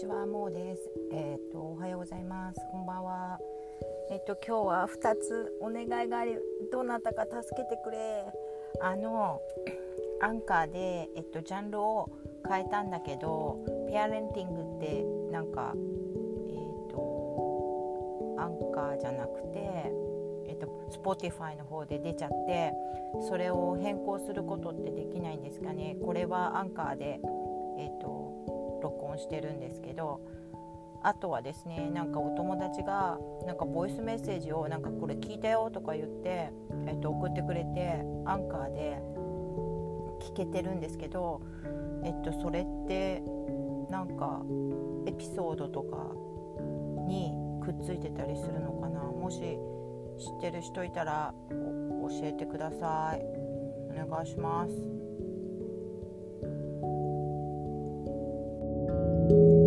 ちは、もうです。えっ、ー、と、おはようございます。こんばんは。えっ、ー、と、今日は2つお願いがあり、どなたか助けてくれ。あの、アンカーで、えっ、と、ジャンルを変えたんだけど、ペアレンティングってなんか、えっ、と、アンカーじゃなくて、えっと、Spotify の方で出ちゃってそれを変更することってできないんですかねこれはアンカーで、えと、録音してるんですけどあとはですねなんかお友達がなんかボイスメッセージをなんかこれ聞いたよとか言って、えっと、送ってくれてアンカーで聞けてるんですけど、えっと、それってなんかエピソードとかにくっついてたりするのかな？もし知ってる人いたら教えてください。お願いします。thank you